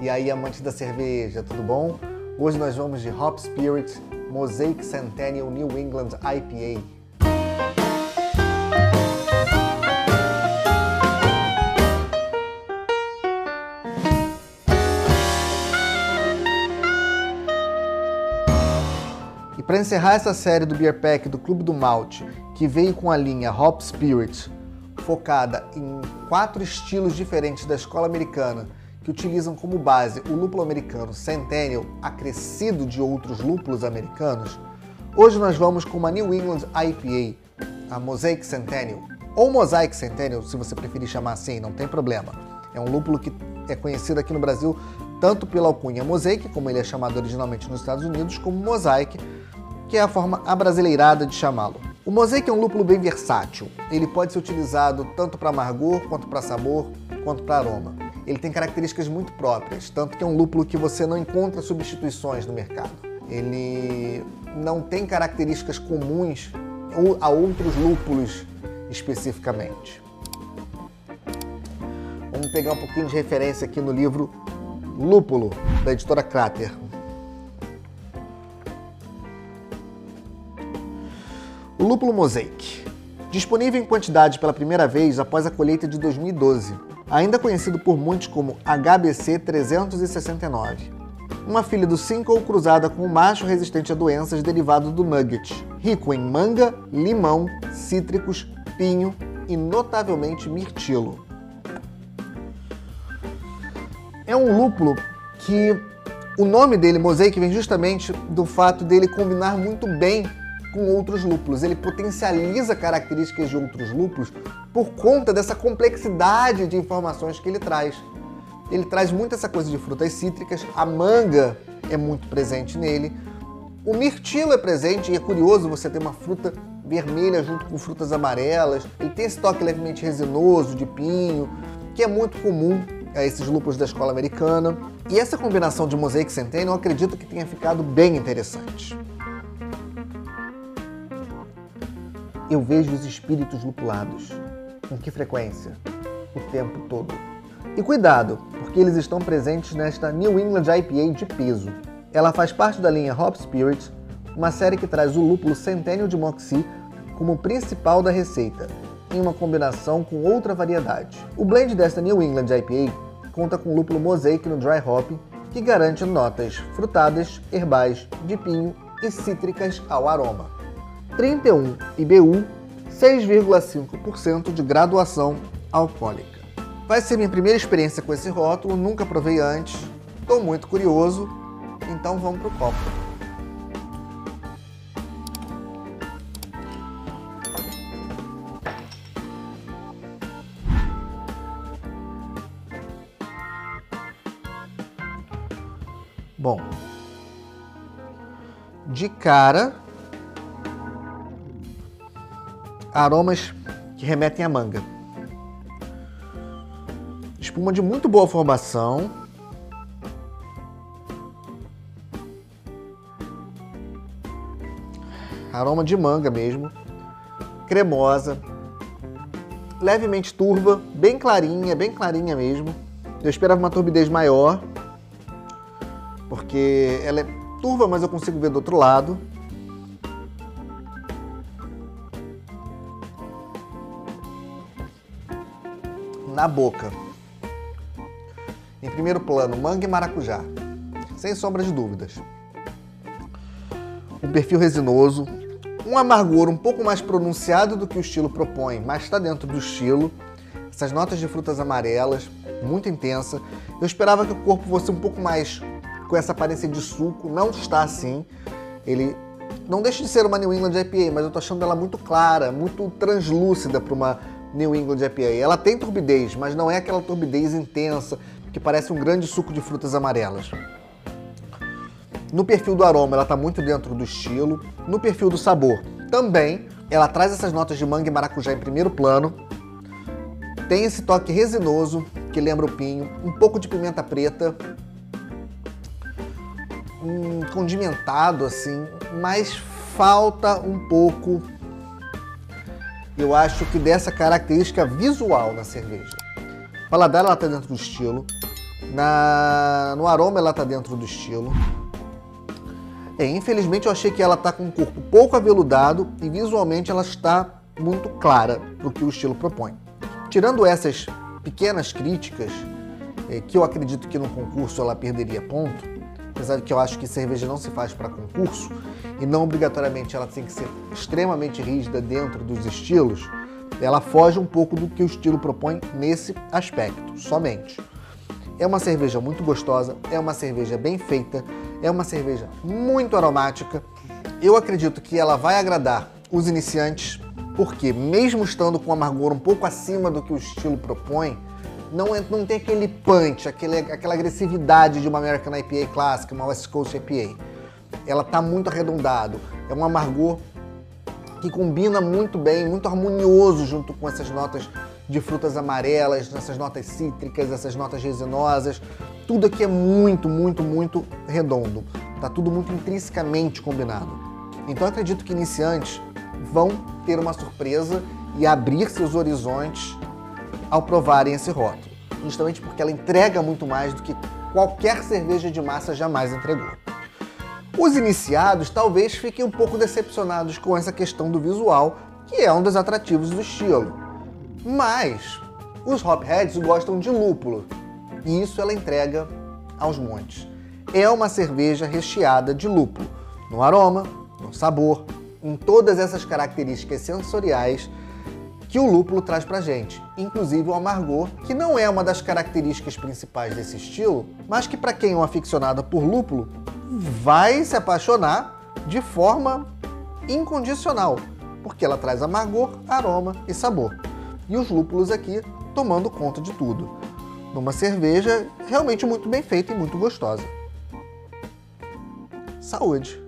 E aí, amante da cerveja, tudo bom? Hoje nós vamos de Hop Spirit Mosaic Centennial New England IPA. E para encerrar essa série do Beer Pack do Clube do Malte, que veio com a linha Hop Spirit, focada em quatro estilos diferentes da escola americana, que utilizam como base o lúpulo americano Centennial, acrescido de outros lúpulos americanos, hoje nós vamos com uma New England IPA, a Mosaic Centennial, ou Mosaic Centennial, se você preferir chamar assim, não tem problema. É um lúpulo que é conhecido aqui no Brasil tanto pela alcunha Mosaic, como ele é chamado originalmente nos Estados Unidos, como Mosaic, que é a forma abrasileirada de chamá-lo. O Mosaic é um lúpulo bem versátil. Ele pode ser utilizado tanto para amargor, quanto para sabor, quanto para aroma ele tem características muito próprias, tanto que é um lúpulo que você não encontra substituições no mercado. Ele não tem características comuns a outros lúpulos especificamente. Vamos pegar um pouquinho de referência aqui no livro Lúpulo, da editora Crater. O lúpulo Mosaic. Disponível em quantidade pela primeira vez após a colheita de 2012 ainda conhecido por muitos como HBC 369. Uma filha do Cinco cruzada com um macho resistente a doenças derivado do nugget, rico em manga, limão, cítricos, pinho e notavelmente mirtilo. É um lúpulo que o nome dele, Mosaic, vem justamente do fato dele combinar muito bem com outros lúpulos. Ele potencializa características de outros lúpulos por conta dessa complexidade de informações que ele traz. Ele traz muito essa coisa de frutas cítricas, a manga é muito presente nele, o mirtilo é presente e é curioso você ter uma fruta vermelha junto com frutas amarelas. Ele tem esse toque levemente resinoso de pinho, que é muito comum a esses lúpulos da escola americana. E essa combinação de Mosaic Centennial eu acredito que tenha ficado bem interessante. Eu vejo os espíritos lupulados. Com que frequência? O tempo todo. E cuidado, porque eles estão presentes nesta New England IPA de peso. Ela faz parte da linha Hop Spirit, uma série que traz o lúpulo Centennial de Moxie como principal da receita, em uma combinação com outra variedade. O blend desta New England IPA conta com lúpulo Mosaic no dry hop, que garante notas frutadas, herbais, de pinho e cítricas ao aroma. 31 IBU, 6,5% de graduação alcoólica. Vai ser minha primeira experiência com esse rótulo, nunca provei antes, estou muito curioso, então vamos pro copo. Bom, de cara aromas que remetem à manga. Espuma de muito boa formação. Aroma de manga mesmo. Cremosa. Levemente turva, bem clarinha, bem clarinha mesmo. Eu esperava uma turbidez maior, porque ela é turva, mas eu consigo ver do outro lado. Na boca. Em primeiro plano, manga e maracujá, sem sombra de dúvidas. Um perfil resinoso, um amargor um pouco mais pronunciado do que o estilo propõe, mas está dentro do estilo. Essas notas de frutas amarelas, muito intensa. Eu esperava que o corpo fosse um pouco mais com essa aparência de suco, não está assim. Ele não deixa de ser uma New England IPA, mas eu tô achando ela muito clara, muito translúcida para uma New England IPA. Ela tem turbidez, mas não é aquela turbidez intensa que parece um grande suco de frutas amarelas. No perfil do aroma, ela está muito dentro do estilo. No perfil do sabor, também. Ela traz essas notas de manga e maracujá em primeiro plano. Tem esse toque resinoso, que lembra o pinho. Um pouco de pimenta preta. Um condimentado, assim. Mas falta um pouco eu acho que dessa característica visual na cerveja. O paladar ela está dentro do estilo, Na, no aroma ela está dentro do estilo. É, infelizmente eu achei que ela está com um corpo pouco aveludado e visualmente ela está muito clara para o que o estilo propõe. Tirando essas pequenas críticas, é, que eu acredito que no concurso ela perderia ponto, apesar de que eu acho que cerveja não se faz para concurso e não obrigatoriamente ela tem que ser extremamente rígida dentro dos estilos, ela foge um pouco do que o estilo propõe nesse aspecto, somente. É uma cerveja muito gostosa, é uma cerveja bem feita, é uma cerveja muito aromática. Eu acredito que ela vai agradar os iniciantes, porque mesmo estando com amargor um pouco acima do que o estilo propõe, não, é, não tem aquele punch, aquele, aquela agressividade de uma American IPA clássica, uma West Coast IPA. Ela está muito arredondado, é um amargor que combina muito bem, muito harmonioso junto com essas notas de frutas amarelas, essas notas cítricas, essas notas resinosas. Tudo aqui é muito, muito, muito redondo. Tá tudo muito intrinsecamente combinado. Então acredito que iniciantes vão ter uma surpresa e abrir seus horizontes ao provarem esse rótulo, justamente porque ela entrega muito mais do que qualquer cerveja de massa jamais entregou. Os iniciados talvez fiquem um pouco decepcionados com essa questão do visual, que é um dos atrativos do estilo. Mas os hopheads gostam de lúpulo, e isso ela entrega aos montes. É uma cerveja recheada de lúpulo, no aroma, no sabor, em todas essas características sensoriais que o lúpulo traz pra gente, inclusive o amargor, que não é uma das características principais desse estilo, mas que para quem é um aficionado por lúpulo vai se apaixonar de forma incondicional, porque ela traz amargor, aroma e sabor. E os lúpulos aqui tomando conta de tudo. Numa cerveja realmente muito bem feita e muito gostosa. Saúde!